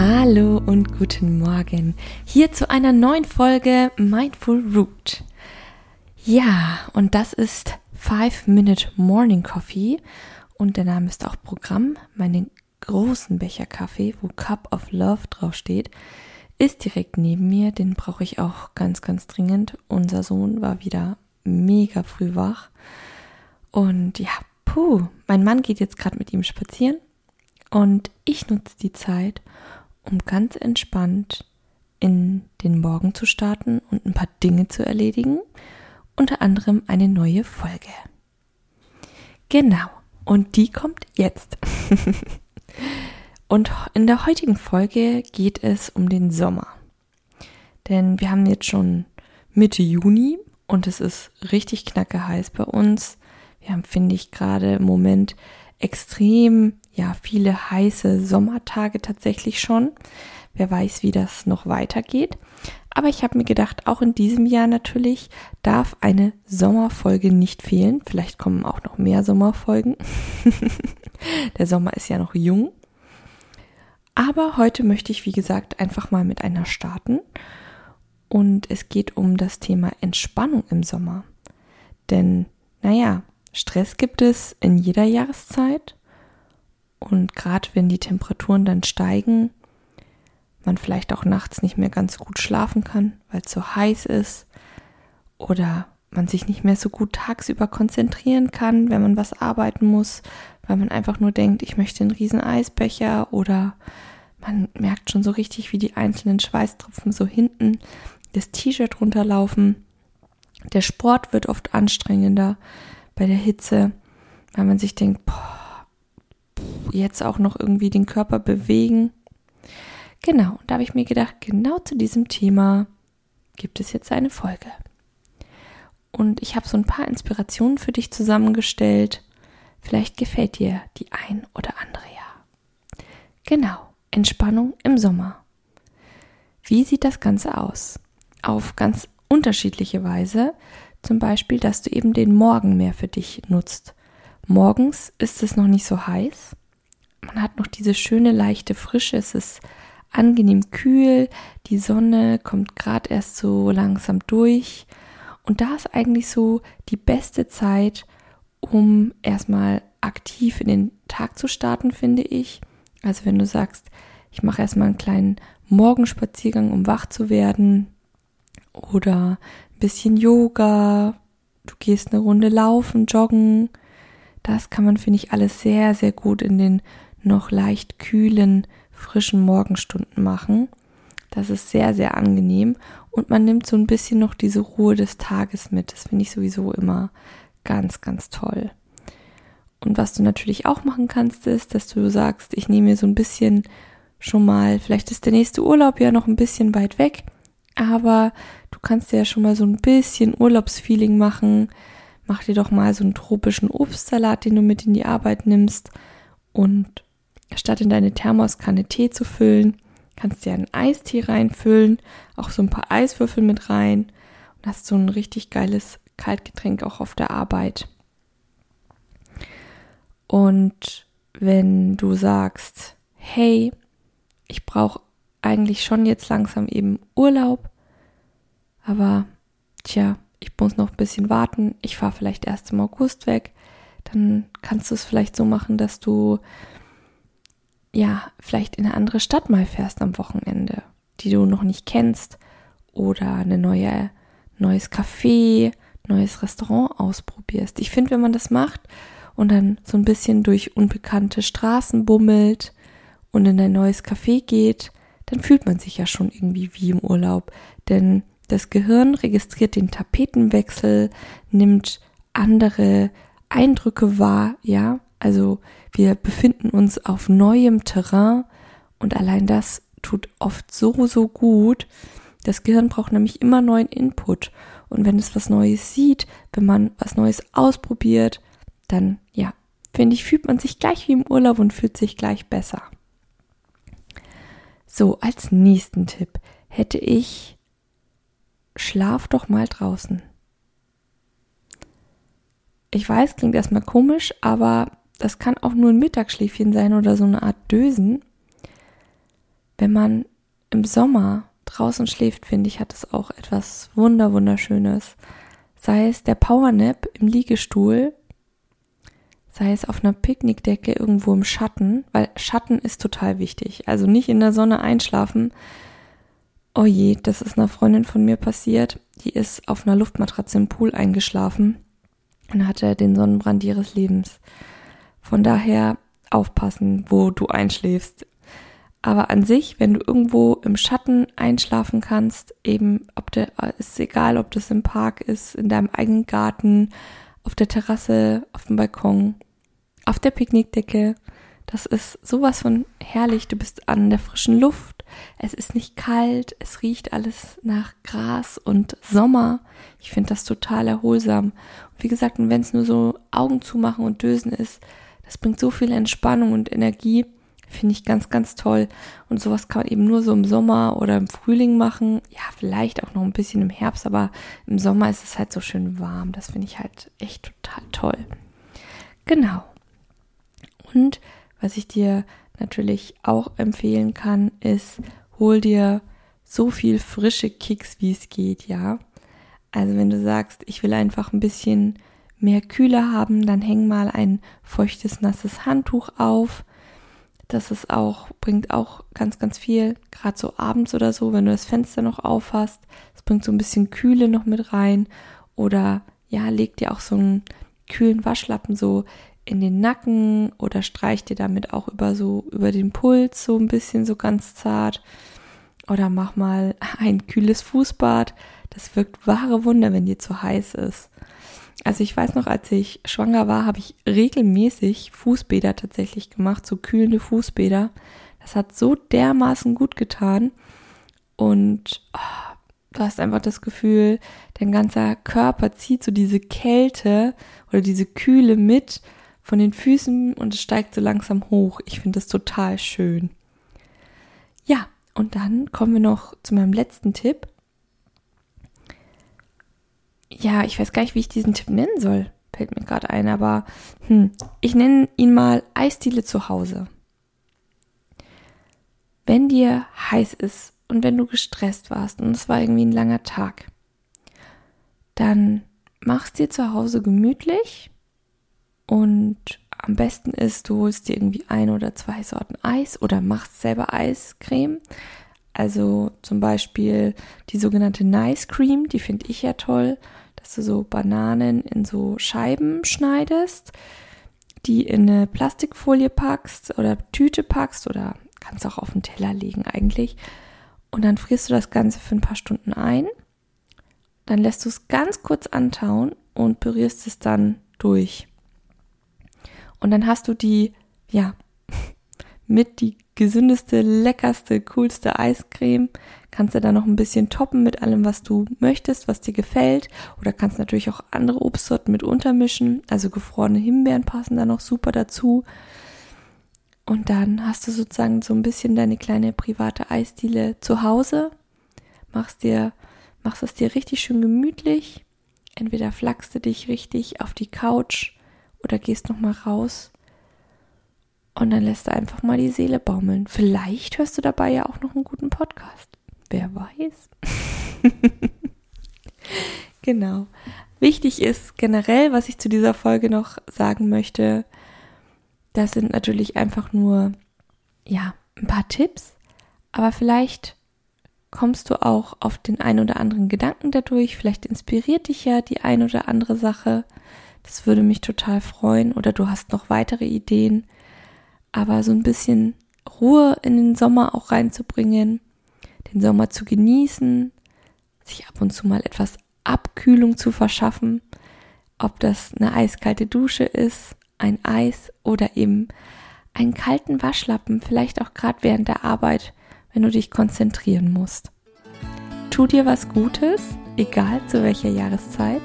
Hallo und guten Morgen. Hier zu einer neuen Folge Mindful Root. Ja, und das ist 5 Minute Morning Coffee und der Name ist auch Programm. Meinen großen Becher Kaffee, wo Cup of Love draufsteht, ist direkt neben mir. Den brauche ich auch ganz, ganz dringend. Unser Sohn war wieder mega früh wach. Und ja, puh, mein Mann geht jetzt gerade mit ihm spazieren. Und ich nutze die Zeit, um ganz entspannt in den Morgen zu starten und ein paar Dinge zu erledigen. Unter anderem eine neue Folge. Genau. Und die kommt jetzt. und in der heutigen Folge geht es um den Sommer. Denn wir haben jetzt schon Mitte Juni und es ist richtig knacke heiß bei uns. Wir haben, finde ich, gerade im Moment extrem, ja, viele heiße Sommertage tatsächlich schon. Wer weiß, wie das noch weitergeht. Aber ich habe mir gedacht, auch in diesem Jahr natürlich darf eine Sommerfolge nicht fehlen. Vielleicht kommen auch noch mehr Sommerfolgen. Der Sommer ist ja noch jung. Aber heute möchte ich, wie gesagt, einfach mal mit einer starten. Und es geht um das Thema Entspannung im Sommer. Denn, naja, Stress gibt es in jeder Jahreszeit. Und gerade wenn die Temperaturen dann steigen, man vielleicht auch nachts nicht mehr ganz gut schlafen kann, weil es so heiß ist oder man sich nicht mehr so gut tagsüber konzentrieren kann, wenn man was arbeiten muss, weil man einfach nur denkt, ich möchte einen riesen Eisbecher oder man merkt schon so richtig, wie die einzelnen Schweißtropfen so hinten das T-Shirt runterlaufen. Der Sport wird oft anstrengender bei der Hitze, weil man sich denkt, boah, jetzt auch noch irgendwie den Körper bewegen. Genau, und da habe ich mir gedacht, genau zu diesem Thema gibt es jetzt eine Folge. Und ich habe so ein paar Inspirationen für dich zusammengestellt. Vielleicht gefällt dir die ein oder andere ja. Genau, Entspannung im Sommer. Wie sieht das Ganze aus? Auf ganz unterschiedliche Weise. Zum Beispiel, dass du eben den Morgen mehr für dich nutzt. Morgens ist es noch nicht so heiß. Man hat noch diese schöne leichte Frische. Es ist angenehm kühl, die Sonne kommt gerade erst so langsam durch. Und da ist eigentlich so die beste Zeit, um erstmal aktiv in den Tag zu starten, finde ich. Also wenn du sagst, ich mache erstmal einen kleinen Morgenspaziergang, um wach zu werden. Oder ein bisschen Yoga, du gehst eine Runde laufen, joggen, das kann man, finde ich, alles sehr, sehr gut in den noch leicht kühlen frischen Morgenstunden machen. Das ist sehr, sehr angenehm und man nimmt so ein bisschen noch diese Ruhe des Tages mit. Das finde ich sowieso immer ganz, ganz toll. Und was du natürlich auch machen kannst, ist, dass du sagst, ich nehme mir so ein bisschen schon mal, vielleicht ist der nächste Urlaub ja noch ein bisschen weit weg, aber du kannst ja schon mal so ein bisschen Urlaubsfeeling machen. Mach dir doch mal so einen tropischen Obstsalat, den du mit in die Arbeit nimmst und statt in deine Thermoskanne Tee zu füllen, kannst du ja einen Eistee reinfüllen, auch so ein paar Eiswürfel mit rein und hast so ein richtig geiles Kaltgetränk auch auf der Arbeit. Und wenn du sagst, hey, ich brauche eigentlich schon jetzt langsam eben Urlaub, aber tja, ich muss noch ein bisschen warten, ich fahre vielleicht erst im August weg, dann kannst du es vielleicht so machen, dass du ja, vielleicht in eine andere Stadt mal fährst am Wochenende, die du noch nicht kennst oder eine neue, neues Café, neues Restaurant ausprobierst. Ich finde, wenn man das macht und dann so ein bisschen durch unbekannte Straßen bummelt und in ein neues Café geht, dann fühlt man sich ja schon irgendwie wie im Urlaub. Denn das Gehirn registriert den Tapetenwechsel, nimmt andere Eindrücke wahr, ja. Also wir befinden uns auf neuem Terrain und allein das tut oft so, so gut. Das Gehirn braucht nämlich immer neuen Input. Und wenn es was Neues sieht, wenn man was Neues ausprobiert, dann, ja, finde ich, fühlt man sich gleich wie im Urlaub und fühlt sich gleich besser. So, als nächsten Tipp hätte ich, schlaf doch mal draußen. Ich weiß, klingt erstmal komisch, aber das kann auch nur ein Mittagsschläfchen sein oder so eine Art Dösen. Wenn man im Sommer draußen schläft, finde ich, hat es auch etwas wunder wunderschönes. Sei es der Powernap im Liegestuhl, sei es auf einer Picknickdecke irgendwo im Schatten, weil Schatten ist total wichtig. Also nicht in der Sonne einschlafen. Oh je, das ist einer Freundin von mir passiert. Die ist auf einer Luftmatratze im Pool eingeschlafen und hatte den Sonnenbrand ihres Lebens. Von daher aufpassen, wo du einschläfst. Aber an sich, wenn du irgendwo im Schatten einschlafen kannst, eben, ob der, ist egal, ob das im Park ist, in deinem eigenen Garten, auf der Terrasse, auf dem Balkon, auf der Picknickdecke, das ist sowas von herrlich. Du bist an der frischen Luft. Es ist nicht kalt. Es riecht alles nach Gras und Sommer. Ich finde das total erholsam. Und wie gesagt, wenn es nur so Augen zumachen und Dösen ist, das bringt so viel Entspannung und Energie. Finde ich ganz, ganz toll. Und sowas kann man eben nur so im Sommer oder im Frühling machen. Ja, vielleicht auch noch ein bisschen im Herbst, aber im Sommer ist es halt so schön warm. Das finde ich halt echt total toll. Genau. Und was ich dir natürlich auch empfehlen kann, ist, hol dir so viel frische Kicks, wie es geht, ja. Also wenn du sagst, ich will einfach ein bisschen mehr Kühle haben, dann häng mal ein feuchtes, nasses Handtuch auf. Das ist auch, bringt auch ganz, ganz viel, gerade so abends oder so, wenn du das Fenster noch auf hast. Es bringt so ein bisschen Kühle noch mit rein. Oder ja, leg dir auch so einen kühlen Waschlappen so in den Nacken oder streich dir damit auch über so, über den Puls so ein bisschen so ganz zart. Oder mach mal ein kühles Fußbad. Das wirkt wahre Wunder, wenn dir zu heiß ist. Also ich weiß noch, als ich schwanger war, habe ich regelmäßig Fußbäder tatsächlich gemacht, so kühlende Fußbäder. Das hat so dermaßen gut getan. Und oh, du hast einfach das Gefühl, dein ganzer Körper zieht so diese Kälte oder diese Kühle mit von den Füßen und es steigt so langsam hoch. Ich finde das total schön. Ja, und dann kommen wir noch zu meinem letzten Tipp. Ja, ich weiß gar nicht, wie ich diesen Tipp nennen soll. Fällt mir gerade ein, aber hm, ich nenne ihn mal Eisdiele zu Hause. Wenn dir heiß ist und wenn du gestresst warst und es war irgendwie ein langer Tag, dann mach's dir zu Hause gemütlich und am besten ist, du holst dir irgendwie ein oder zwei Sorten Eis oder machst selber Eiscreme. Also zum Beispiel die sogenannte Nice Cream, die finde ich ja toll, dass du so Bananen in so Scheiben schneidest, die in eine Plastikfolie packst oder Tüte packst oder kannst auch auf den Teller legen eigentlich. Und dann frierst du das Ganze für ein paar Stunden ein. Dann lässt du es ganz kurz antauen und pürierst es dann durch. Und dann hast du die, ja, mit die gesündeste, leckerste, coolste Eiscreme. Kannst du da noch ein bisschen toppen mit allem, was du möchtest, was dir gefällt. Oder kannst natürlich auch andere Obstsorten mit untermischen. Also gefrorene Himbeeren passen da noch super dazu. Und dann hast du sozusagen so ein bisschen deine kleine private Eisdiele zu Hause. Machst dir, machst es dir richtig schön gemütlich. Entweder flachst du dich richtig auf die Couch oder gehst noch mal raus und dann lässt du einfach mal die Seele baumeln. Vielleicht hörst du dabei ja auch noch einen guten Podcast. Wer weiß. genau. Wichtig ist generell, was ich zu dieser Folge noch sagen möchte, das sind natürlich einfach nur, ja, ein paar Tipps, aber vielleicht kommst du auch auf den ein oder anderen Gedanken dadurch, vielleicht inspiriert dich ja die ein oder andere Sache das würde mich total freuen. Oder du hast noch weitere Ideen. Aber so ein bisschen Ruhe in den Sommer auch reinzubringen, den Sommer zu genießen, sich ab und zu mal etwas Abkühlung zu verschaffen, ob das eine eiskalte Dusche ist, ein Eis oder eben einen kalten Waschlappen, vielleicht auch gerade während der Arbeit, wenn du dich konzentrieren musst. tu dir was Gutes, egal zu welcher Jahreszeit.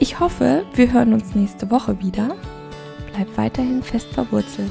Ich hoffe, wir hören uns nächste Woche wieder. Bleib weiterhin fest verwurzelt.